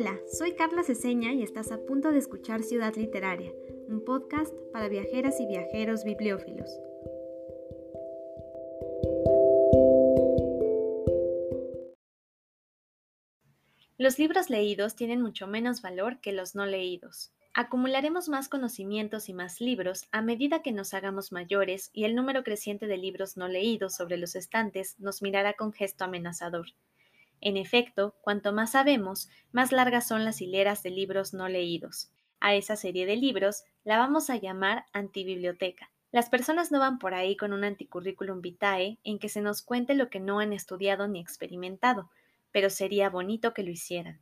Hola, soy Carla Ceseña y estás a punto de escuchar Ciudad Literaria, un podcast para viajeras y viajeros bibliófilos. Los libros leídos tienen mucho menos valor que los no leídos. Acumularemos más conocimientos y más libros a medida que nos hagamos mayores y el número creciente de libros no leídos sobre los estantes nos mirará con gesto amenazador. En efecto, cuanto más sabemos, más largas son las hileras de libros no leídos. A esa serie de libros la vamos a llamar antibiblioteca. Las personas no van por ahí con un anticurriculum vitae en que se nos cuente lo que no han estudiado ni experimentado, pero sería bonito que lo hicieran.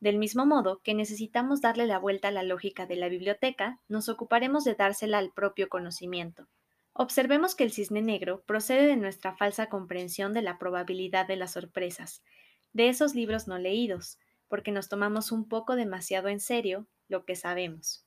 Del mismo modo que necesitamos darle la vuelta a la lógica de la biblioteca, nos ocuparemos de dársela al propio conocimiento. Observemos que el cisne negro procede de nuestra falsa comprensión de la probabilidad de las sorpresas, de esos libros no leídos, porque nos tomamos un poco demasiado en serio lo que sabemos.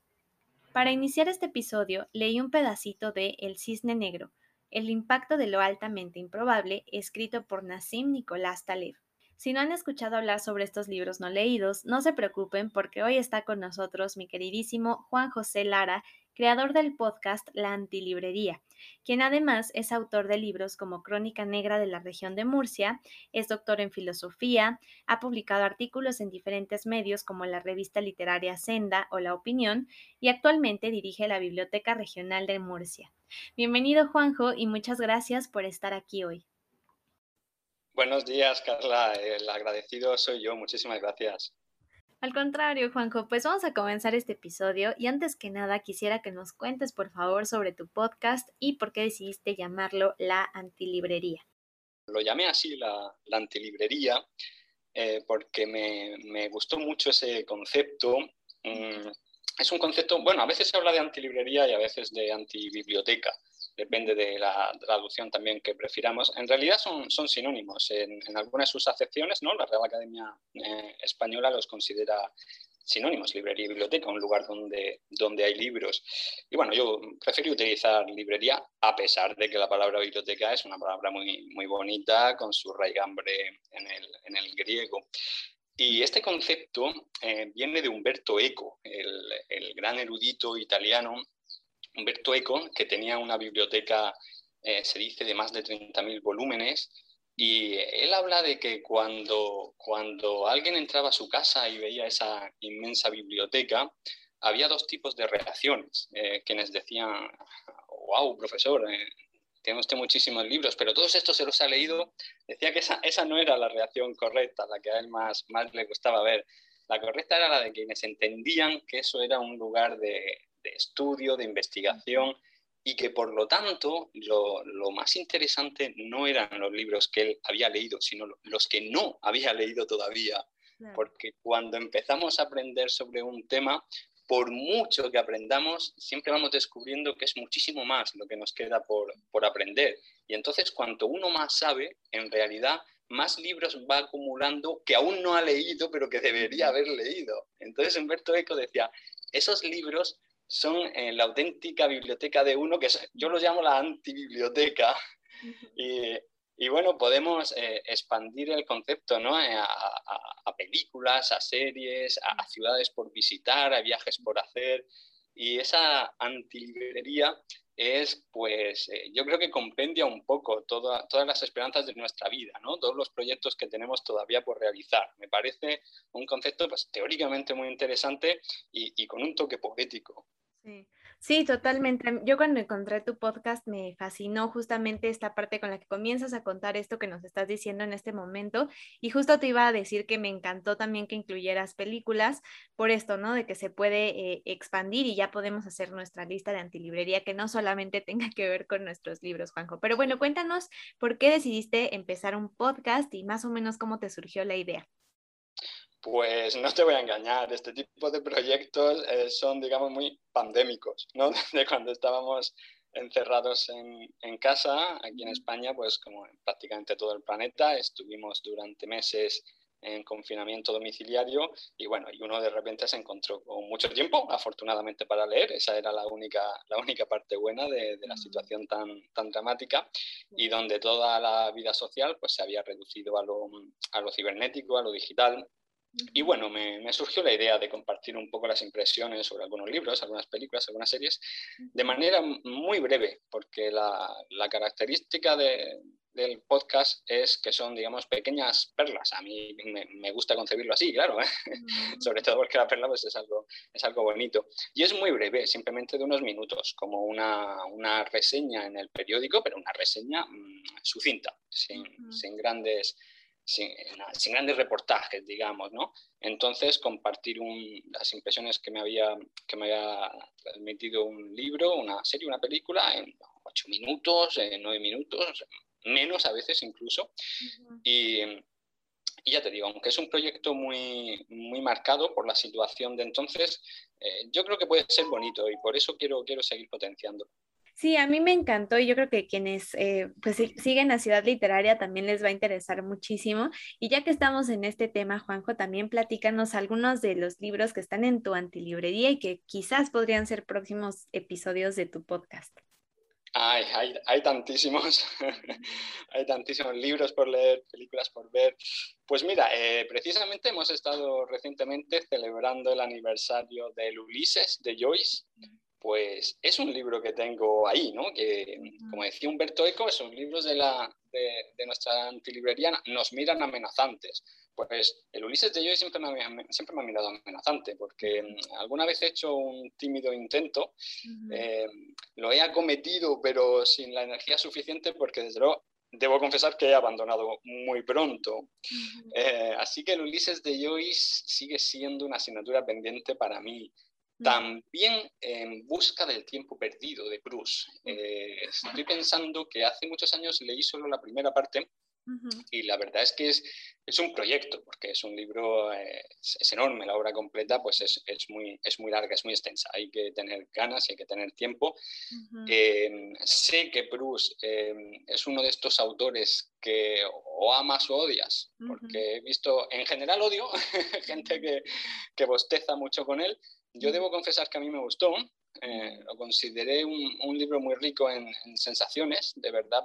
Para iniciar este episodio leí un pedacito de El cisne negro, el impacto de lo altamente improbable, escrito por Nassim Nicolás Taleb. Si no han escuchado hablar sobre estos libros no leídos, no se preocupen porque hoy está con nosotros mi queridísimo Juan José Lara, creador del podcast La Antilibrería, quien además es autor de libros como Crónica Negra de la región de Murcia, es doctor en filosofía, ha publicado artículos en diferentes medios como la revista literaria Senda o La Opinión y actualmente dirige la Biblioteca Regional de Murcia. Bienvenido Juanjo y muchas gracias por estar aquí hoy. Buenos días, Carla. El agradecido soy yo. Muchísimas gracias. Al contrario, Juanjo, pues vamos a comenzar este episodio y antes que nada quisiera que nos cuentes por favor sobre tu podcast y por qué decidiste llamarlo La Antilibrería. Lo llamé así, la, Antilibrería, eh, porque me, gustó mucho ese concepto. Mm, es un concepto, bueno, a veces se habla de antilibrería y a veces de antibiblioteca depende de la traducción también que prefiramos. En realidad son, son sinónimos. En, algunas de sus acepciones, ¿no? la Real Academia eh, Española los considera sinónimos, librería y biblioteca, un lugar donde, donde hay libros. Y bueno, yo prefiero utilizar librería a pesar de que la palabra biblioteca es una palabra muy, muy bonita con su raigambre en el, en el griego. Y este concepto eh, viene de Umberto Eco, el, el, gran erudito italiano Humberto Eco, que tenía una biblioteca, eh, se dice, de más de 30.000 volúmenes, y él habla de que cuando, cuando alguien entraba a su casa y veía esa inmensa biblioteca, había dos tipos de reacciones, eh, quienes decían, wow, profesor, eh, tiene usted muchísimos libros, pero todos estos se los ha leído, decía que esa, esa no era la reacción correcta, la que a él más, más le gustaba ver. La correcta era la de quienes entendían que eso era un lugar de, de estudio, de investigación, y que por lo tanto lo, más interesante no eran los libros que él había leído, sino los que no había leído todavía. Porque cuando empezamos a aprender sobre un tema, por mucho que aprendamos, siempre vamos descubriendo que es muchísimo más lo que nos queda por, por aprender. Y entonces, cuanto uno más sabe, en realidad, más libros va acumulando que aún no ha leído, pero que debería haber leído. Entonces, Humberto Eco decía, esos libros son eh, la auténtica biblioteca de uno, que yo lo llamo la antibiblioteca. y, y, bueno, podemos eh, expandir el concepto ¿no? Eh, a, películas, a series, a, ciudades por visitar, a viajes por hacer. Y esa antilibrería es, pues, yo creo que compendia un poco todas las esperanzas de nuestra vida, ¿no? Todos los proyectos que tenemos todavía por realizar. Me parece un concepto, pues, teóricamente muy interesante y, y con un toque poético. Sí. Sí, totalmente. Yo cuando encontré tu podcast me fascinó justamente esta parte con la que comienzas a contar esto que nos estás diciendo en este momento. Y justo te iba a decir que me encantó también que incluyeras películas por esto, ¿no? De que se puede eh, expandir y ya podemos hacer nuestra lista de antilibrería que no solamente tenga que ver con nuestros libros, Juanjo. Pero bueno, cuéntanos por qué decidiste empezar un podcast y más o menos cómo te surgió la idea. Pues no te voy a engañar, este tipo de proyectos eh, son, digamos, muy pandémicos, ¿no? De cuando estábamos encerrados en, en, casa, aquí en España, pues como en prácticamente todo el planeta, estuvimos durante meses en confinamiento domiciliario y bueno, y uno de repente se encontró con mucho tiempo, afortunadamente para leer, esa era la única, la única parte buena de, de la situación tan, tan dramática y donde toda la vida social pues se había reducido a lo, a lo cibernético, a lo digital Y bueno, me, surgió la idea de compartir un poco las impresiones sobre algunos libros, algunas películas, algunas series, de manera muy breve, porque la, la característica de, del podcast es que son, digamos, pequeñas perlas. A mí me, gusta concebirlo así, claro, ¿eh? sobre todo porque la perla pues, es, algo, es algo bonito. Y es muy breve, simplemente de unos minutos, como una, una reseña en el periódico, pero una reseña mm, sucinta, sin, sin grandes... Sin, sin, grandes reportajes, digamos, ¿no? Entonces, compartir un, las impresiones que me, había, que me había transmitido un libro, una serie, una película, en ocho minutos, en nueve minutos, menos a veces incluso. y, ya te digo, aunque es un proyecto muy, muy marcado por la situación de entonces, eh, yo creo que puede ser bonito y por eso quiero, quiero seguir potenciando. Sí, a mí me encantó y yo creo que quienes eh, pues siguen a Ciudad Literaria también les va a interesar muchísimo. Y ya que estamos en este tema, Juanjo, también platícanos algunos de los libros que están en tu antilibrería y que quizás podrían ser próximos episodios de tu podcast. Ay, hay, tantísimos, hay tantísimos libros por leer, películas por ver. Pues mira, eh, precisamente hemos estado recientemente celebrando el aniversario del Ulises de Joyce. Pues es un libro que tengo ahí, ¿no? Que, como decía Humberto Eco, esos libros de, la, de, de nuestra antilibrería nos miran amenazantes pues el Ulises de Joy siempre me, ha, siempre me ha mirado amenazante, porque mm, alguna vez he hecho un tímido intento, eh, lo he acometido, pero sin la energía suficiente, porque desde luego debo confesar que he abandonado muy pronto. Eh, así que el Ulises de Joyce sigue siendo una asignatura pendiente para mí. También en busca del tiempo perdido de Bruce. Eh, estoy pensando que hace muchos años leí solo la primera parte y la verdad es que es, es, un proyecto, porque es un libro, eh, es, enorme, la obra completa pues es, es, muy, es muy larga, es muy extensa, hay que tener ganas y hay que tener tiempo. Eh, sé que Bruce eh, es uno de estos autores que o amas o odias, porque he visto, en general odio gente que, que bosteza mucho con él. Yo debo confesar que a mí me gustó, lo consideré un, un, libro muy rico en, en, sensaciones, de verdad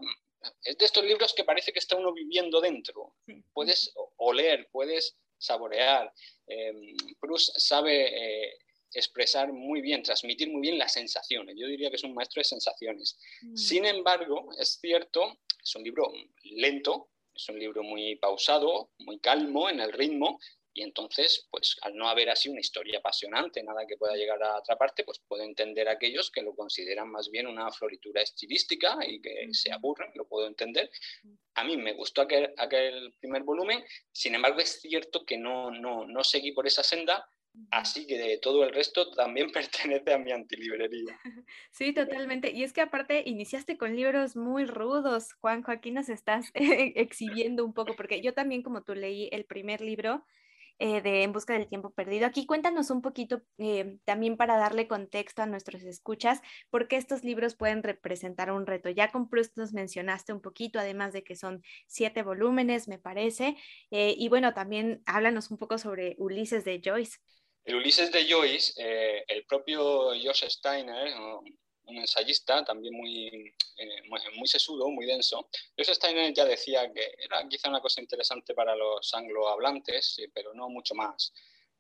es de estos libros que parece que está uno viviendo dentro. Puedes oler, puedes saborear. Eh, Proust sabe eh, expresar muy bien, transmitir muy bien las sensaciones. Yo diría que es un maestro de sensaciones. Mm. Sin embargo, es cierto, es un libro lento, es un libro muy pausado, muy calmo en el ritmo, y entonces, pues al no haber así una historia apasionante, nada que pueda llegar a atraparte, pues puedo entender a aquellos que lo consideran más bien una floritura estilística y que se aburren, lo puedo entender. A mí me gustó aquel, aquel primer volumen, sin embargo es cierto que no, no, no seguí por esa senda, Así que de todo el resto también pertenece a mi antilibrería. Sí, totalmente. Y es que aparte iniciaste con libros muy rudos, Juanjo, aquí nos estás exhibiendo un poco, porque yo también como tú leí el primer libro eh, de En Busca del Tiempo Perdido. Aquí cuéntanos un poquito eh, también para darle contexto a nuestros escuchas, por qué estos libros pueden representar un reto. Ya con Proust nos mencionaste un poquito, además de que son siete volúmenes, me parece. Eh, y bueno, también háblanos un poco sobre Ulises de Joyce. El Ulises de Joyce, el propio Josh Steiner, un ensayista también muy, eh, muy, sesudo, muy denso. Joseph Steiner ya decía que era quizá una cosa interesante para los anglohablantes, pero no mucho más,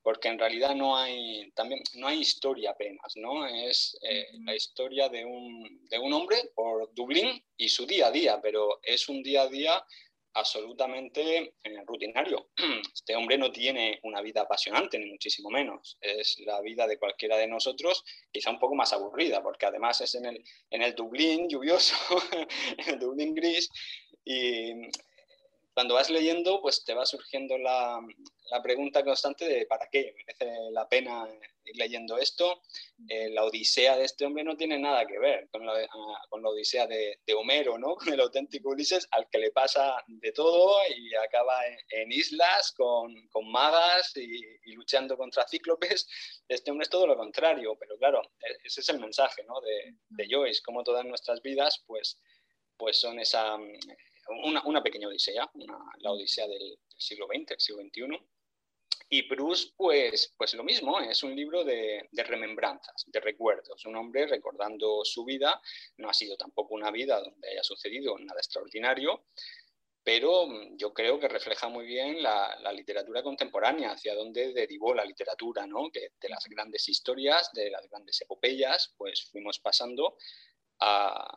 porque en realidad no hay, también, no hay historia apenas, ¿no? Es eh, la historia de un, de un hombre por Dublín y su día a día, pero es un día a día absolutamente eh, rutinario. Este hombre no tiene una vida apasionante, ni muchísimo menos. Es la vida de cualquiera de nosotros, quizá un poco más aburrida, porque además es en el, en el Dublín lluvioso, en el Dublín gris, y cuando vas leyendo, pues te va surgiendo la, la pregunta constante de ¿para qué? ¿Merece la pena ir leyendo esto? Eh, la odisea de este hombre no tiene nada que ver con la, ah, con la odisea de, de, Homero, ¿no? Con el auténtico Ulises, al que le pasa de todo y acaba en, islas con, con magas y, y, luchando contra cíclopes. Este hombre es todo lo contrario, pero claro, e, ese es el mensaje ¿no? de, de Joyce, como todas nuestras vidas, pues, pues son esa una, pequeña odisea, la odisea del siglo XX, del siglo XXI. Y Bruce, pues, pues lo mismo, es un libro de, de, remembranzas, de recuerdos, un hombre recordando su vida, no ha sido tampoco una vida donde haya sucedido nada extraordinario, pero mm, yo creo que refleja muy bien la, literatura contemporánea, hacia dónde derivó la literatura, ¿no? que de las grandes historias, de las grandes epopeyas, pues fuimos pasando a,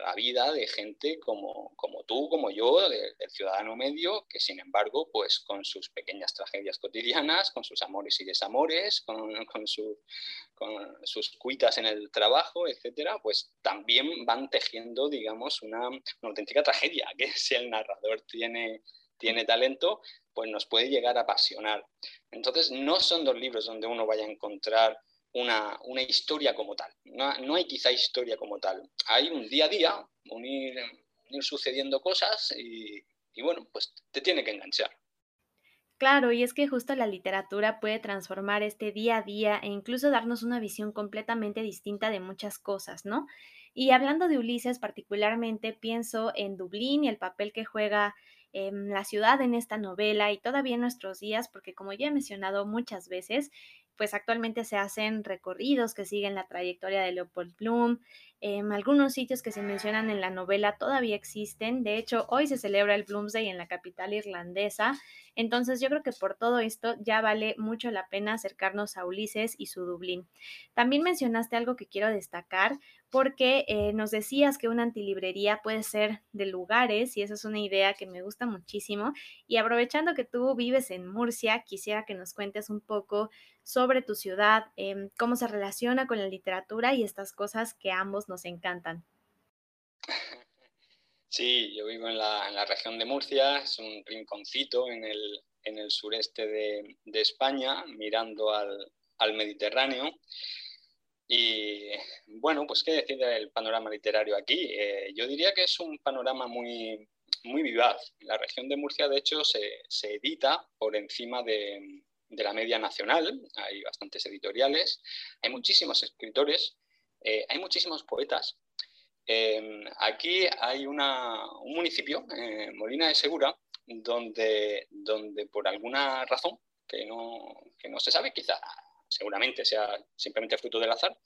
la vida de gente como, como tú, como yo, del ciudadano medio, que sin embargo, pues con sus pequeñas tragedias cotidianas, con sus amores y desamores, con, con, sus cuitas en el trabajo, etcétera, pues también van tejiendo, digamos, una, una, auténtica tragedia, que si el narrador tiene, tiene talento, pues nos puede llegar a apasionar. Entonces, no son dos libros donde uno vaya a encontrar una, historia como tal. No, hay quizá historia como tal. Hay un día a día, unir, sucediendo cosas y, bueno, pues te tiene que enganchar. Claro, y es que justo la literatura puede transformar este día a día e incluso darnos una visión completamente distinta de muchas cosas, ¿no? Y hablando de Ulises particularmente, pienso en Dublín y el papel que juega en la ciudad en esta novela y todavía en nuestros días, porque como ya he mencionado muchas veces, pues actualmente se hacen recorridos que siguen la trayectoria de Leopold Bloom. Em, algunos sitios que se mencionan en la novela todavía existen. De hecho, hoy se celebra el Bloomsday en la capital irlandesa. Entonces yo creo que por todo esto ya vale mucho la pena acercarnos a Ulises y su Dublín. También mencionaste algo que quiero destacar porque eh, nos decías que una antilibrería puede ser de lugares y esa es una idea que me gusta muchísimo. Y aprovechando que tú vives en Murcia, quisiera que nos cuentes un poco sobre tu ciudad, em, cómo se relaciona con la literatura y estas cosas que ambos nos encantan. Sí, yo vivo en la, región de Murcia, es un rinconcito en el, sureste de, España, mirando al, al Mediterráneo. Y bueno, pues qué decir del panorama literario aquí. Eh, yo diría que es un panorama muy, muy vivaz. La región de Murcia, de hecho, se, se edita por encima de, de, la media nacional. Hay bastantes editoriales, hay muchísimos escritores, eh, hay muchísimos poetas. Em, aquí hay una, un municipio, eh, Molina de Segura, donde, donde por alguna razón que no, que no se sabe, quizá seguramente sea simplemente fruto del azar,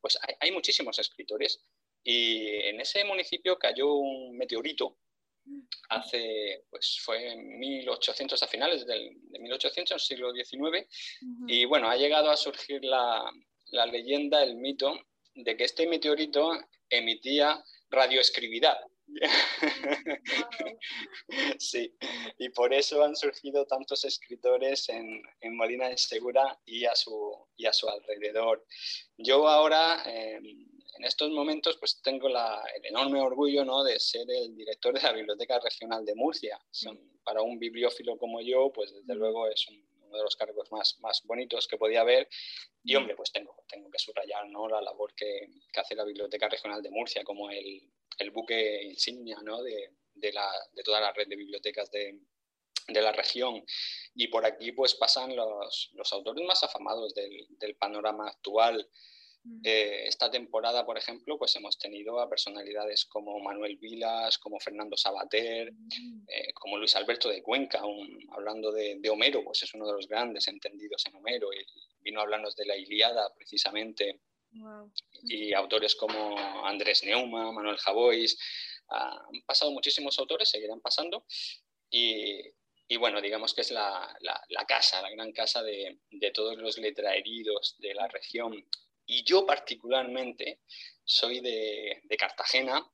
pues hay, muchísimos escritores. Y en ese municipio cayó un meteorito hace, pues fue en 1800, a finales del, de 1800, siglo XIX, y bueno, ha llegado a surgir la, la, leyenda, el mito, de que este meteorito emitía radioescribidad. sí, y por eso han surgido tantos escritores en, Molina de Segura y a su, y a su alrededor. Yo ahora, em, en estos momentos, pues tengo el enorme orgullo ¿no? de ser el director de la Biblioteca Regional de Murcia. para un bibliófilo como yo, pues desde luego es uno de los cargos más, más bonitos que podía haber. Y hombre, pues tengo, tengo que subrayar ¿no? la labor que, que hace la Biblioteca Regional de Murcia como el, el buque insignia ¿no? de, de, la, de, toda la red de bibliotecas de, de, la región. Y por aquí pues pasan los, los autores más afamados del, del panorama actual. Eh, esta temporada, por ejemplo, pues hemos tenido a personalidades como Manuel Vilas, como Fernando Sabater, mm. eh, como Luis Alberto de Cuenca, hablando de, de, Homero, pues es uno de los grandes entendidos en Homero, y vino a hablarnos de la Iliada precisamente. Y autores como Andrés Neuma, Manuel Javois, ah, han pasado muchísimos autores, seguirán pasando. Y, y bueno, digamos que es la, la, casa, la gran casa de, de, todos los letraheridos de la región. Y yo particularmente soy de, de Cartagena,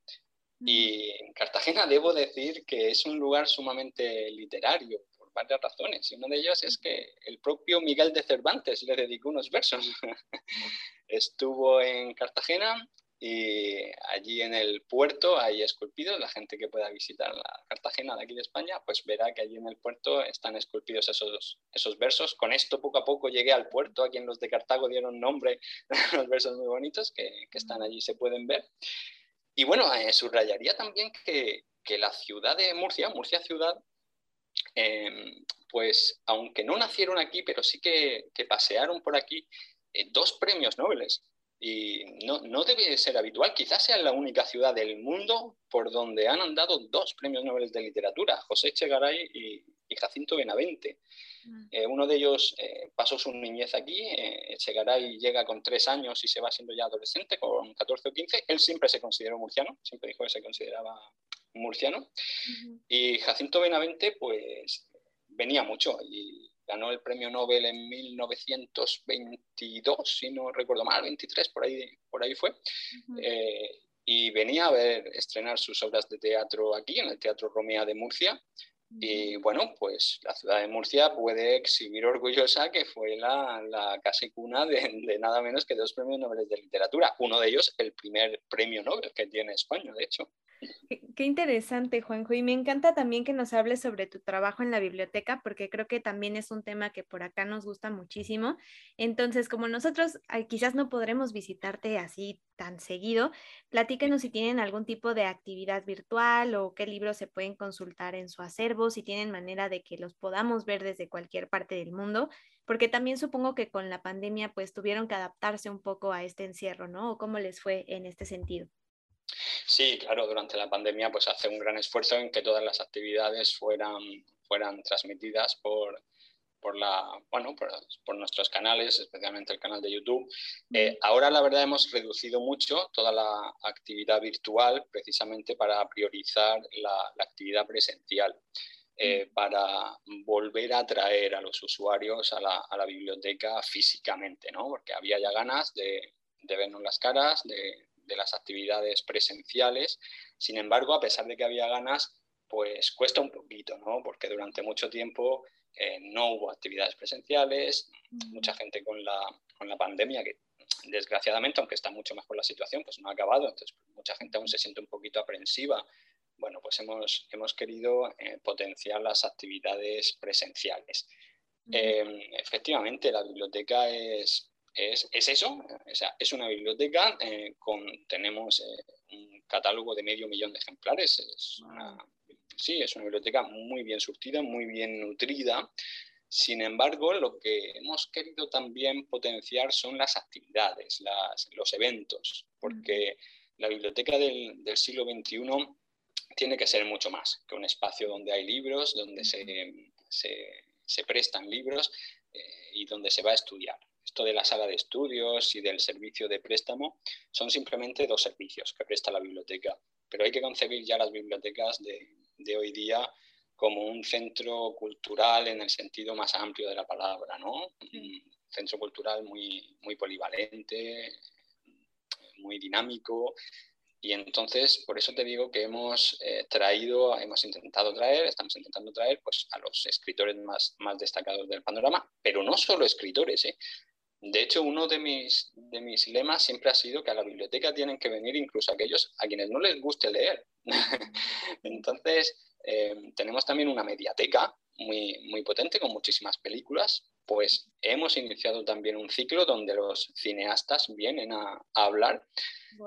y en Cartagena debo decir que es un lugar sumamente literario, varias razones. Y una de ellas es que el propio Miguel de Cervantes le dedicó unos versos. Estuvo en Cartagena y allí en el puerto hay esculpidos. La gente que pueda visitar la Cartagena de aquí de España, pues verá que allí en el puerto están esculpidos esos, esos versos. Con esto poco a poco llegué al puerto, a quien los de Cartago dieron nombre a los versos muy bonitos que, que están allí, se pueden ver. Y bueno, eh, subrayaría también que, que la ciudad de Murcia, Murcia ciudad, Em, pues aunque no nacieron aquí, pero sí que, pasearon por aquí eh, dos premios Nobel. Y no, no, debe ser habitual, quizás sea la única ciudad del mundo por donde han andado dos premios Nobel de literatura, José Echegaray y, Jacinto Benavente. Mm. Eh, uno de ellos eh, pasó su niñez aquí, Echegaray llega con tres años y se va siendo ya adolescente, con 14 o 15. Él siempre se consideró murciano, siempre dijo que se consideraba murciano. Y Jacinto Benavente, pues venía mucho y ganó el premio Nobel en 1922, si no recuerdo mal, 23, por ahí, por ahí fue. Eh, y venía a ver estrenar sus obras de teatro aquí, en el Teatro Romea de Murcia. Y bueno, pues la ciudad de Murcia puede exhibir orgullosa que fue la, la casa y cuna de, de, nada menos que dos premios Nobel de literatura. Uno de ellos, el primer premio Nobel que tiene España, de hecho. Qué interesante, Juanjo. Y me encanta también que nos hables sobre tu trabajo en la biblioteca, porque creo que también es un tema que por acá nos gusta muchísimo. Entonces, como nosotros quizás no podremos visitarte así tan seguido, platíquenos si tienen algún tipo de actividad virtual o qué libros se pueden consultar en su acervo, si tienen manera de que los podamos ver desde cualquier parte del mundo, porque también supongo que con la pandemia pues tuvieron que adaptarse un poco a este encierro, ¿no? ¿O cómo les fue en este sentido? Sí, claro, durante la pandemia pues hace un gran esfuerzo en que todas las actividades fueran, fueran transmitidas por, por, la, bueno, por, nuestros canales, especialmente el canal de YouTube. Eh, ahora la verdad hemos reducido mucho toda la actividad virtual precisamente para priorizar la, actividad presencial. Eh, para volver a atraer a los usuarios a la, a la, biblioteca físicamente, ¿no? porque había ya ganas de, de vernos las caras, de, de las actividades presenciales. Sin embargo, a pesar de que había ganas, pues cuesta un poquito, ¿no? Porque durante mucho tiempo eh, no hubo actividades presenciales, mucha gente con la, con la pandemia, que desgraciadamente, aunque está mucho mejor la situación, pues no ha acabado, entonces mucha gente aún se siente un poquito aprensiva. Bueno, pues hemos, hemos querido eh, potenciar las actividades presenciales. Em, efectivamente, la biblioteca es, es, eso, es una biblioteca, eh, con, tenemos eh, un catálogo de medio millón de ejemplares, es una, sí, es una biblioteca muy bien surtida, muy bien nutrida. Sin embargo, lo que hemos querido también potenciar son las actividades, los eventos, porque la biblioteca del, siglo XXI tiene que ser mucho más que un espacio donde hay libros, donde se, se, prestan libros eh, y donde se va a estudiar esto de la sala de estudios y del servicio de préstamo son simplemente dos servicios que presta la biblioteca, pero hay que concebir ya las bibliotecas de, hoy día como un centro cultural en el sentido más amplio de la palabra, ¿no? Un centro cultural muy, muy polivalente, muy dinámico. Y entonces, por eso te digo que hemos eh, traído, hemos intentado traer, estamos intentando traer pues, a los escritores más, más destacados del panorama, pero no solo escritores, ¿eh? De hecho, uno de mis, de mis lemas siempre ha sido que a la biblioteca tienen que venir incluso aquellos a quienes no les guste leer. Entonces, eh, tenemos también una mediateca muy, muy potente con muchísimas películas. Pues hemos iniciado también un ciclo donde los cineastas vienen a hablar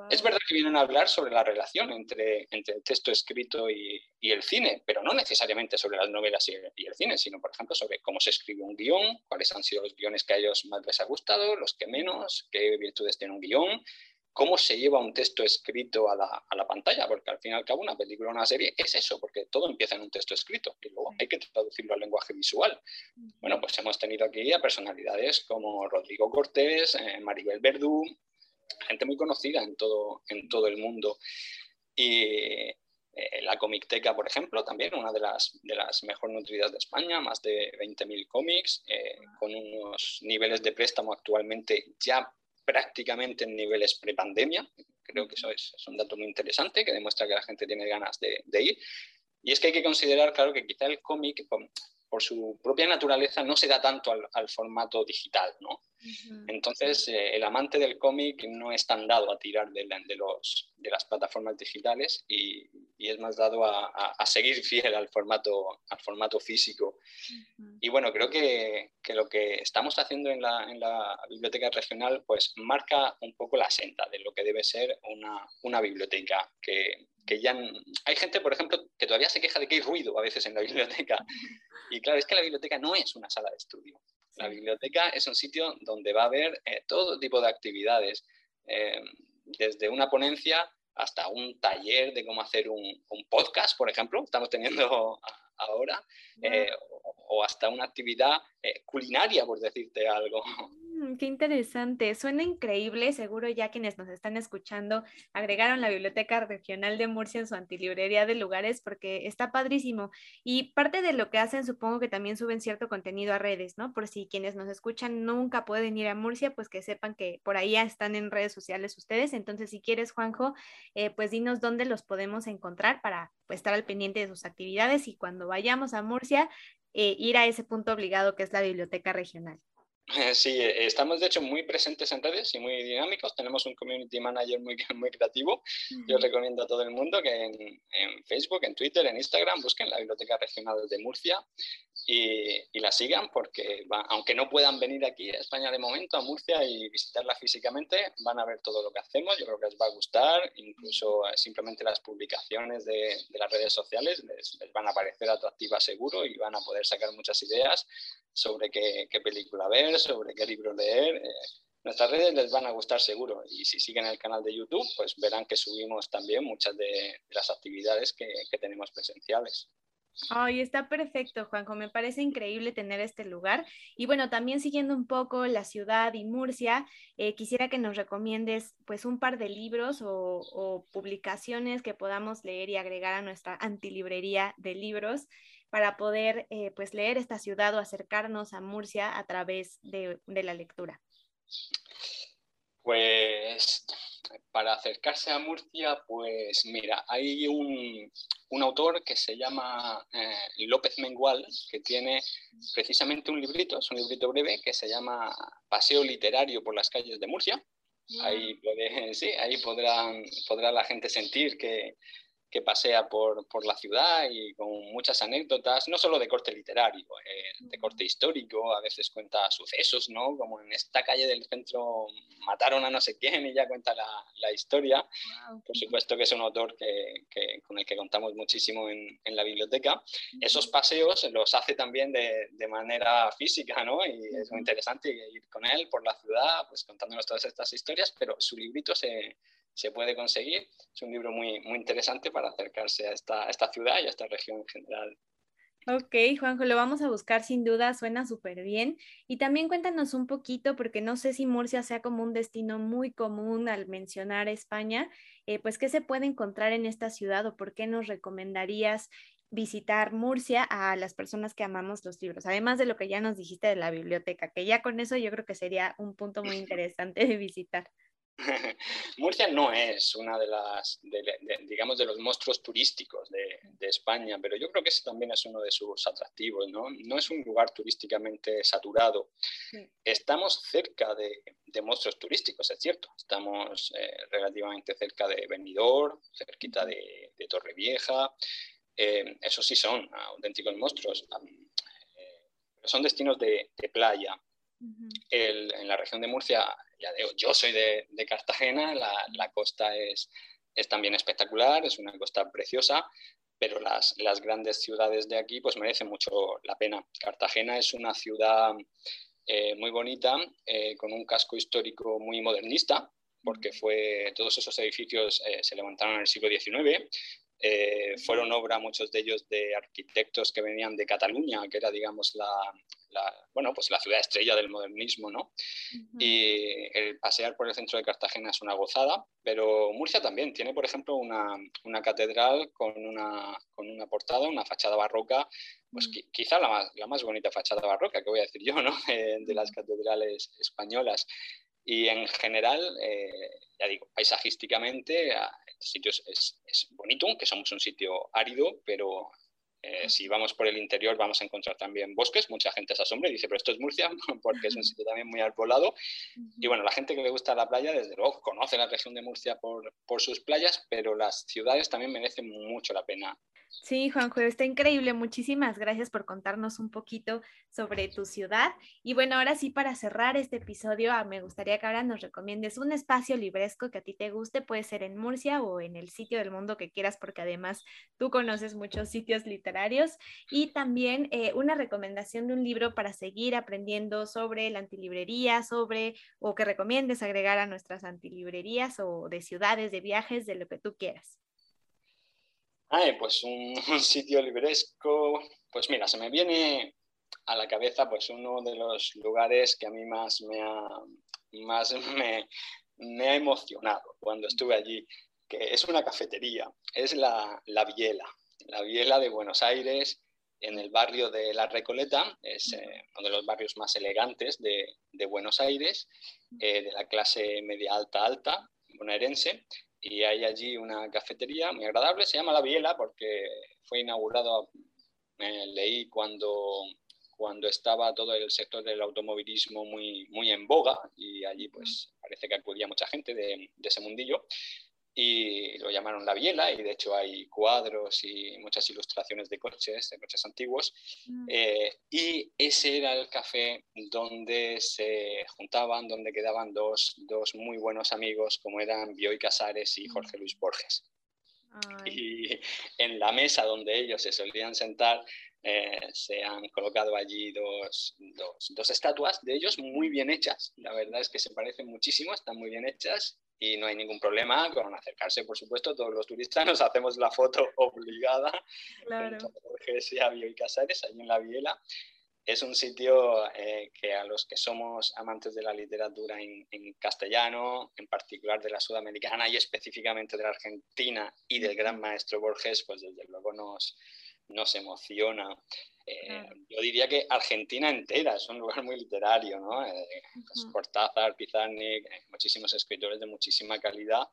es verdad que vienen a hablar sobre la relación entre, entre el texto escrito y, y, el cine, pero no necesariamente sobre las novelas y el, cine, sino, por ejemplo, sobre cómo se escribe un guion, cuáles han sido los guiones que a ellos más les ha gustado, los que menos, qué virtudes tiene un guion, cómo se lleva un texto escrito a la, a la, pantalla, porque al fin y al cabo una película o una serie es eso, porque todo empieza en un texto escrito y luego hay que traducirlo al lenguaje visual. Bueno, pues hemos tenido aquí a personalidades como Rodrigo Cortés, eh, Maribel Verdú, gente muy conocida en todo, en todo el mundo. Y eh, la Comicteca, por ejemplo, también una de las, de las mejor nutridas de España, más de 20.000 cómics, eh, con unos niveles de préstamo actualmente ya prácticamente en niveles prepandemia. Creo que eso es, un dato muy interesante que demuestra que la gente tiene ganas de, de ir. Y es que hay que considerar, claro, que quizá el cómic, por su propia naturaleza, no se da tanto al, formato digital, ¿no? Entonces, eh, el amante del cómic no es tan dado a tirar de, de, los, de las plataformas digitales y, y es más dado a, a, seguir fiel al formato, al formato físico. Y bueno, creo que, que, lo que estamos haciendo en la, en la, biblioteca regional pues marca un poco la senda de lo que debe ser una, una biblioteca que, que ya hay gente, por ejemplo, que todavía se queja de que hay ruido a veces en la biblioteca. Y claro, es que la biblioteca no es una sala de estudio. La biblioteca es un sitio donde va a haber eh, todo tipo de actividades, eh, desde una ponencia hasta un taller de cómo hacer un, podcast, por ejemplo, estamos teniendo ahora, eh, o, hasta una actividad culinaria, por decirte algo. Qué interesante, suena increíble. Seguro ya quienes nos están escuchando agregaron la Biblioteca Regional de Murcia en su antilibrería de lugares porque está padrísimo. Y parte de lo que hacen, supongo que también suben cierto contenido a redes, ¿no? Por si quienes nos escuchan nunca pueden ir a Murcia, pues que sepan que por ahí ya están en redes sociales ustedes. Entonces, si quieres, Juanjo, eh, pues dinos dónde los podemos encontrar para pues, estar al pendiente de sus actividades y cuando vayamos a Murcia, eh, ir a ese punto obligado que es la Biblioteca Regional. Sí, eh, estamos de hecho muy presentes en redes y muy dinámicos. Tenemos un community manager muy, muy creativo. Yo recomiendo a todo el mundo que en, en, Facebook, en Twitter, en Instagram busquen la Biblioteca Regional de Murcia y, la sigan porque aunque no puedan venir aquí a España de momento, a Murcia y visitarla físicamente, van a ver todo lo que hacemos, yo creo que les va a gustar, incluso eh, simplemente las publicaciones de, las redes sociales les, van a parecer atractivas seguro y van a poder sacar muchas ideas sobre qué, película ver, sobre qué libro leer. Eh, nuestras redes les van a gustar seguro y si siguen el canal de YouTube, pues verán que subimos también muchas de, las actividades que tenemos presenciales. Ay, está perfecto, Juanjo. Me parece increíble tener este lugar. Y bueno, también siguiendo un poco la ciudad y Murcia, eh, quisiera que nos recomiendes pues un par de libros o, publicaciones que podamos leer y agregar a nuestra antilibrería de libros para poder eh, pues leer esta ciudad o acercarnos a Murcia a través de, de la lectura. Pues para acercarse a Murcia, pues mira, hay un, autor que se llama eh, López Mengual, que tiene precisamente un librito, es un librito breve, que se llama Paseo Literario por las calles de Murcia. Ahí, sí, ahí podrán, podrá la gente sentir que, que pasea por, por, la ciudad y con muchas anécdotas, no solo de corte literario, eh, de corte histórico, a veces cuenta sucesos, ¿no? Como en esta calle del centro mataron a no sé quién y ya cuenta la, la historia. Por supuesto que es un autor que, que, con el que contamos muchísimo en, en, la biblioteca. Esos paseos los hace también de, de, manera física, ¿no? Y es muy interesante ir con él por la ciudad, pues contándonos todas estas historias, pero su librito se se puede conseguir. Es un libro muy, muy interesante para acercarse a esta, esta ciudad y a esta región en general. Ok, Juanjo, lo vamos a buscar sin duda, suena súper bien. Y también cuéntanos un poquito, porque no sé si Murcia sea como un destino muy común al mencionar España, eh, pues qué se puede encontrar en esta ciudad o por qué nos recomendarías visitar Murcia a las personas que amamos los libros, además de lo que ya nos dijiste de la biblioteca, que ya con eso yo creo que sería un punto muy interesante de visitar. Murcia no es una de las, digamos, de los monstruos turísticos de, España, pero yo creo que ese también es uno de sus atractivos, ¿no? No es un lugar turísticamente saturado. Estamos cerca de, monstruos turísticos, es cierto. Estamos eh, relativamente cerca de Benidorm, cerquita de, Torrevieja. Eh, esos sí son auténticos monstruos. Eh, son destinos de, playa. en la región de Murcia ya digo, yo soy de, Cartagena, la, costa es, es, también espectacular, es una costa preciosa, pero las, las, grandes ciudades de aquí pues merecen mucho la pena. Cartagena es una ciudad eh, muy bonita, eh, con un casco histórico muy modernista, porque fue, todos esos edificios eh, se levantaron en el siglo XIX, fueron obra muchos de ellos de arquitectos que venían de Cataluña, que era, digamos, la, bueno, pues la ciudad estrella del modernismo, ¿no? Y el pasear por el centro de Cartagena es una gozada, pero Murcia también tiene, por ejemplo, una, una catedral con una, con una, portada, una fachada barroca, pues mm. quizá la más, la más, bonita fachada barroca, que voy a decir yo, ¿no? de las catedrales españolas. Y en general, eh, ya digo, paisajísticamente, el sitio es, es bonito, aunque somos un sitio árido, pero eh, si vamos por el interior vamos a encontrar también bosques, mucha gente se asombra y dice, pero esto es Murcia, porque es un sitio también muy arbolado. Y bueno, la gente que le gusta la playa, desde luego, conoce la región de Murcia por, por sus playas, pero las ciudades también merecen mucho la pena Sí, Juanjo, está increíble. Muchísimas gracias por contarnos un poquito sobre tu ciudad. Y bueno, ahora sí, para cerrar este episodio, ah, me gustaría que ahora nos recomiendes un espacio libresco que a ti te guste, puede ser en Murcia o en el sitio del mundo que quieras, porque además tú conoces muchos sitios literarios. Y también eh, una recomendación de un libro para seguir aprendiendo sobre la antilibrería, sobre o que recomiendes agregar a nuestras antilibrerías o de ciudades, de viajes, de lo que tú quieras. Ay, pues un, sitio libresco. Pues mira, se me viene a la cabeza pues uno de los lugares que a mí más me ha, más me, ha emocionado cuando estuve allí, que es una cafetería, es la, la Biela, la Biela de Buenos Aires, en el barrio de La Recoleta, es eh, uno de los barrios más elegantes de, de Buenos Aires, eh, de la clase media alta alta bonaerense, y hay allí una cafetería muy agradable, se llama La Biela porque fue inaugurado, eh, leí cuando, cuando estaba todo el sector del automovilismo muy, muy en boga y allí pues parece que acudía mucha gente de, de ese mundillo y lo llamaron La Biela y de hecho hay cuadros y muchas ilustraciones de coches, de coches antiguos. Mm. Eh, y ese era el café donde se juntaban, donde quedaban dos, dos muy buenos amigos como eran Bioy Casares y Jorge mm. Luis Borges. Y en la mesa donde ellos se solían sentar eh, se han colocado allí dos, dos, dos, estatuas de ellos muy bien hechas. La verdad es que se parecen muchísimo, están muy bien hechas y no hay ningún problema con acercarse, por supuesto, todos los turistas nos hacemos la foto obligada claro. con Jorge y Casares, allí en la Viela. Es un sitio eh, que a los que somos amantes de la literatura en, en, castellano, en particular de la sudamericana y específicamente de la argentina y del gran maestro Borges, pues desde luego nos, nos emociona. Eh, yo diría que Argentina entera es un lugar muy literario, ¿no? Eh, Cortázar, Pizarnik, eh, muchísimos escritores de muchísima calidad,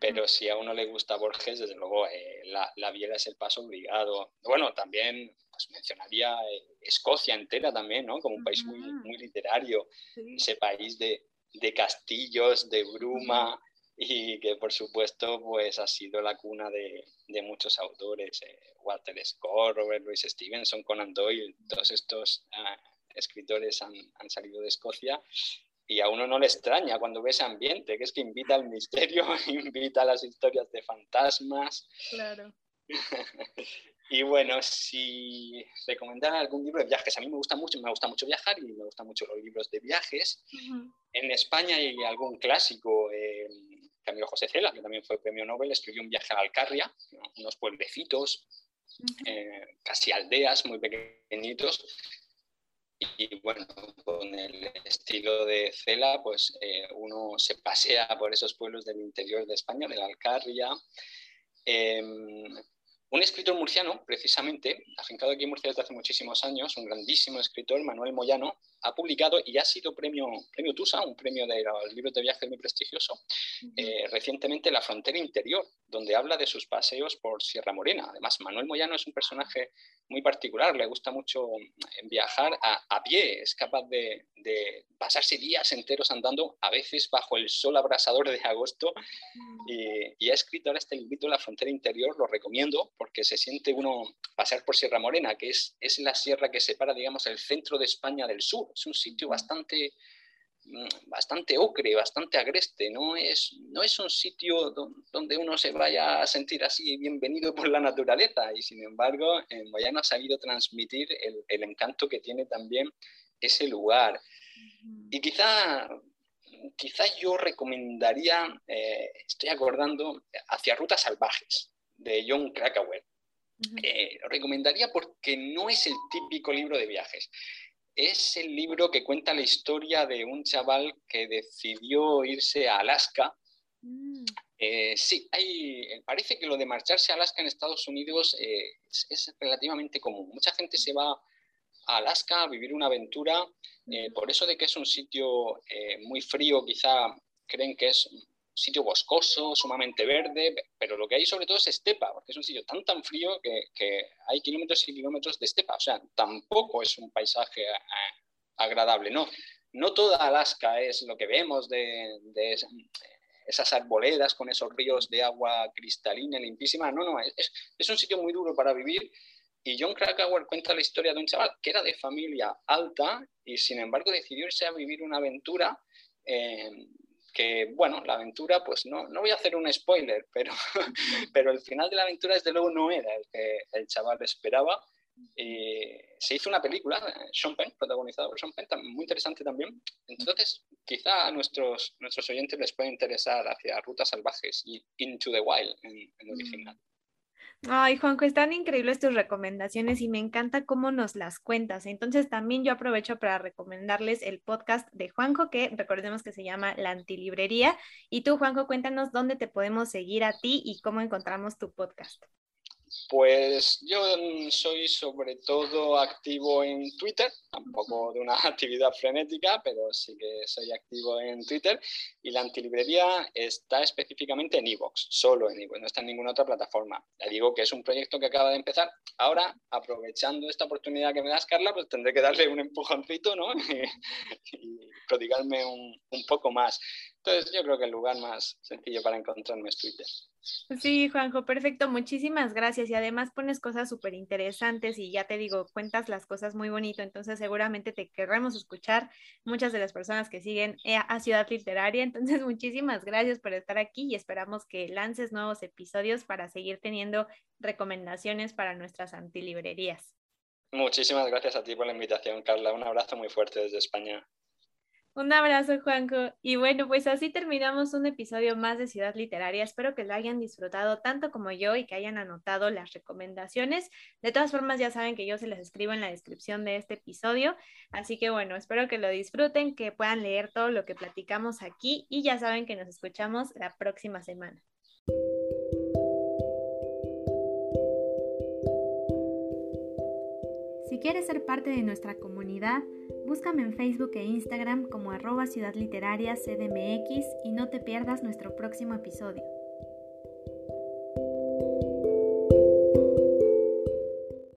pero si a uno le gusta Borges, desde luego la, la Viela es el paso obligado. Bueno, también pues, mencionaría Escocia entera también, ¿no? Como un país muy, muy literario, ese país de, de castillos, de bruma, y que por supuesto pues ha sido la cuna de, de muchos autores, eh, Walter Scott, Robert Louis Stevenson, Conan Doyle, todos estos ah, escritores han, han, salido de Escocia y a uno no le extraña cuando ve ese ambiente, que es que invita al misterio, invita a las historias de fantasmas. Claro. y bueno, si recomendar algún libro de viajes, a mí me gusta mucho, me gusta mucho viajar y me gustan mucho los libros de viajes. En España hay algún clásico, eh, Camilo José Cela, que también fue premio Nobel, escribió un viaje a Alcarria, unos pueblecitos, eh, casi aldeas muy pequeñitos. Y bueno, con el estilo de Cela, pues eh, uno se pasea por esos pueblos del interior de España, de la Alcarria. Em, un escritor murciano, precisamente, afincado aquí en Murcia desde hace muchísimos años, un grandísimo escritor, Manuel Moyano, ha publicado y ha sido premio, premio TUSA, un premio de los libros de viaje muy prestigioso, eh, recientemente La Frontera Interior, donde habla de sus paseos por Sierra Morena. Además, Manuel Moyano es un personaje muy particular, le gusta mucho mm, viajar a, pie, es capaz de, pasarse días enteros andando, a veces bajo el sol abrasador de agosto, y, ha escrito ahora este libro La Frontera Interior, lo recomiendo porque se siente uno pasar por Sierra Morena, que es, es la sierra que separa, digamos, el centro de España del sur, es un sitio bastante Mm, bastante ocre, bastante agreste, no es, no es un sitio donde uno se vaya a sentir así bienvenido por la naturaleza. Y sin embargo en Moyano ha sabido transmitir el, encanto que tiene también ese lugar. Y quizá, quizá yo recomendaría, eh, estoy acordando, Hacia Rutas Salvajes de John Krakauer. Eh, lo recomendaría porque no es el típico libro de viajes es el libro que cuenta la historia de un chaval que decidió irse a Alaska. Mm. Eh, sí, hay, parece que lo de marcharse a Alaska en Estados Unidos eh, es, relativamente común. Mucha gente se va a Alaska a vivir una aventura, eh, por eso de que es un sitio muy frío, quizá creen que es sitio boscoso, sumamente verde, pero lo que hay sobre todo es estepa, porque es un sitio tan tan frío que, hay kilómetros y kilómetros de estepa, o sea, tampoco es un paisaje eh, agradable, no. No toda Alaska es lo que vemos de, esas arboledas con esos ríos de agua cristalina, limpísima, no, no, es, es un sitio muy duro para vivir. Y John Krakauer cuenta la historia de un chaval que era de familia alta y sin embargo decidió irse a vivir una aventura eh, que, bueno, la aventura, pues no, no voy a hacer un spoiler, pero, pero el final de la aventura desde luego no era el que el chaval esperaba. Y se hizo una película, Sean Penn, protagonizada por Sean Penn, muy interesante también. Entonces, quizá a nuestros, nuestros oyentes les puede interesar hacia Rutas Salvajes y Into the Wild en, en original. Ay, Juanjo, están increíbles tus recomendaciones y me encanta cómo nos las cuentas. Entonces también yo aprovecho para recomendarles el podcast de Juanjo, que recordemos que se llama La Antilibrería. Y tú, Juanjo, cuéntanos dónde te podemos seguir a ti y cómo encontramos tu podcast. Pues yo soy sobre todo activo en Twitter, tampoco de una actividad frenética, pero sí que soy activo en Twitter. Y la antilibrería está específicamente en iVoox, solo en iVoox, no está en ninguna otra plataforma. Ya digo que es un proyecto que acaba de empezar. Ahora, aprovechando esta oportunidad que me das, Carla, pues tendré que darle un empujoncito ¿no? prodigarme un, un poco más. Entonces yo creo que el lugar más sencillo para encontrarme es Twitter. Sí, Juanjo, perfecto. Muchísimas gracias. Y además pones cosas súper interesantes y ya te digo, cuentas las cosas muy bonito. Entonces seguramente te querremos escuchar muchas de las personas que siguen eh, a Ciudad Literaria. Entonces muchísimas gracias por estar aquí y esperamos que lances nuevos episodios para seguir teniendo recomendaciones para nuestras antilibrerías. Muchísimas gracias a ti por la invitación, Carla. Un abrazo muy fuerte desde España. Un abrazo, Juanjo. Y bueno, pues así terminamos un episodio más de Ciudad Literaria. Espero que lo hayan disfrutado tanto como yo y que hayan anotado las recomendaciones. De todas formas, ya saben que yo se las escribo en la descripción de este episodio. Así que bueno, espero que lo disfruten, que puedan leer todo lo que platicamos aquí y ya saben que nos escuchamos la próxima semana. Si quieres ser parte de nuestra comunidad, Búscame en Facebook e Instagram como arroba Ciudad Literaria CDMX y no te pierdas nuestro próximo episodio.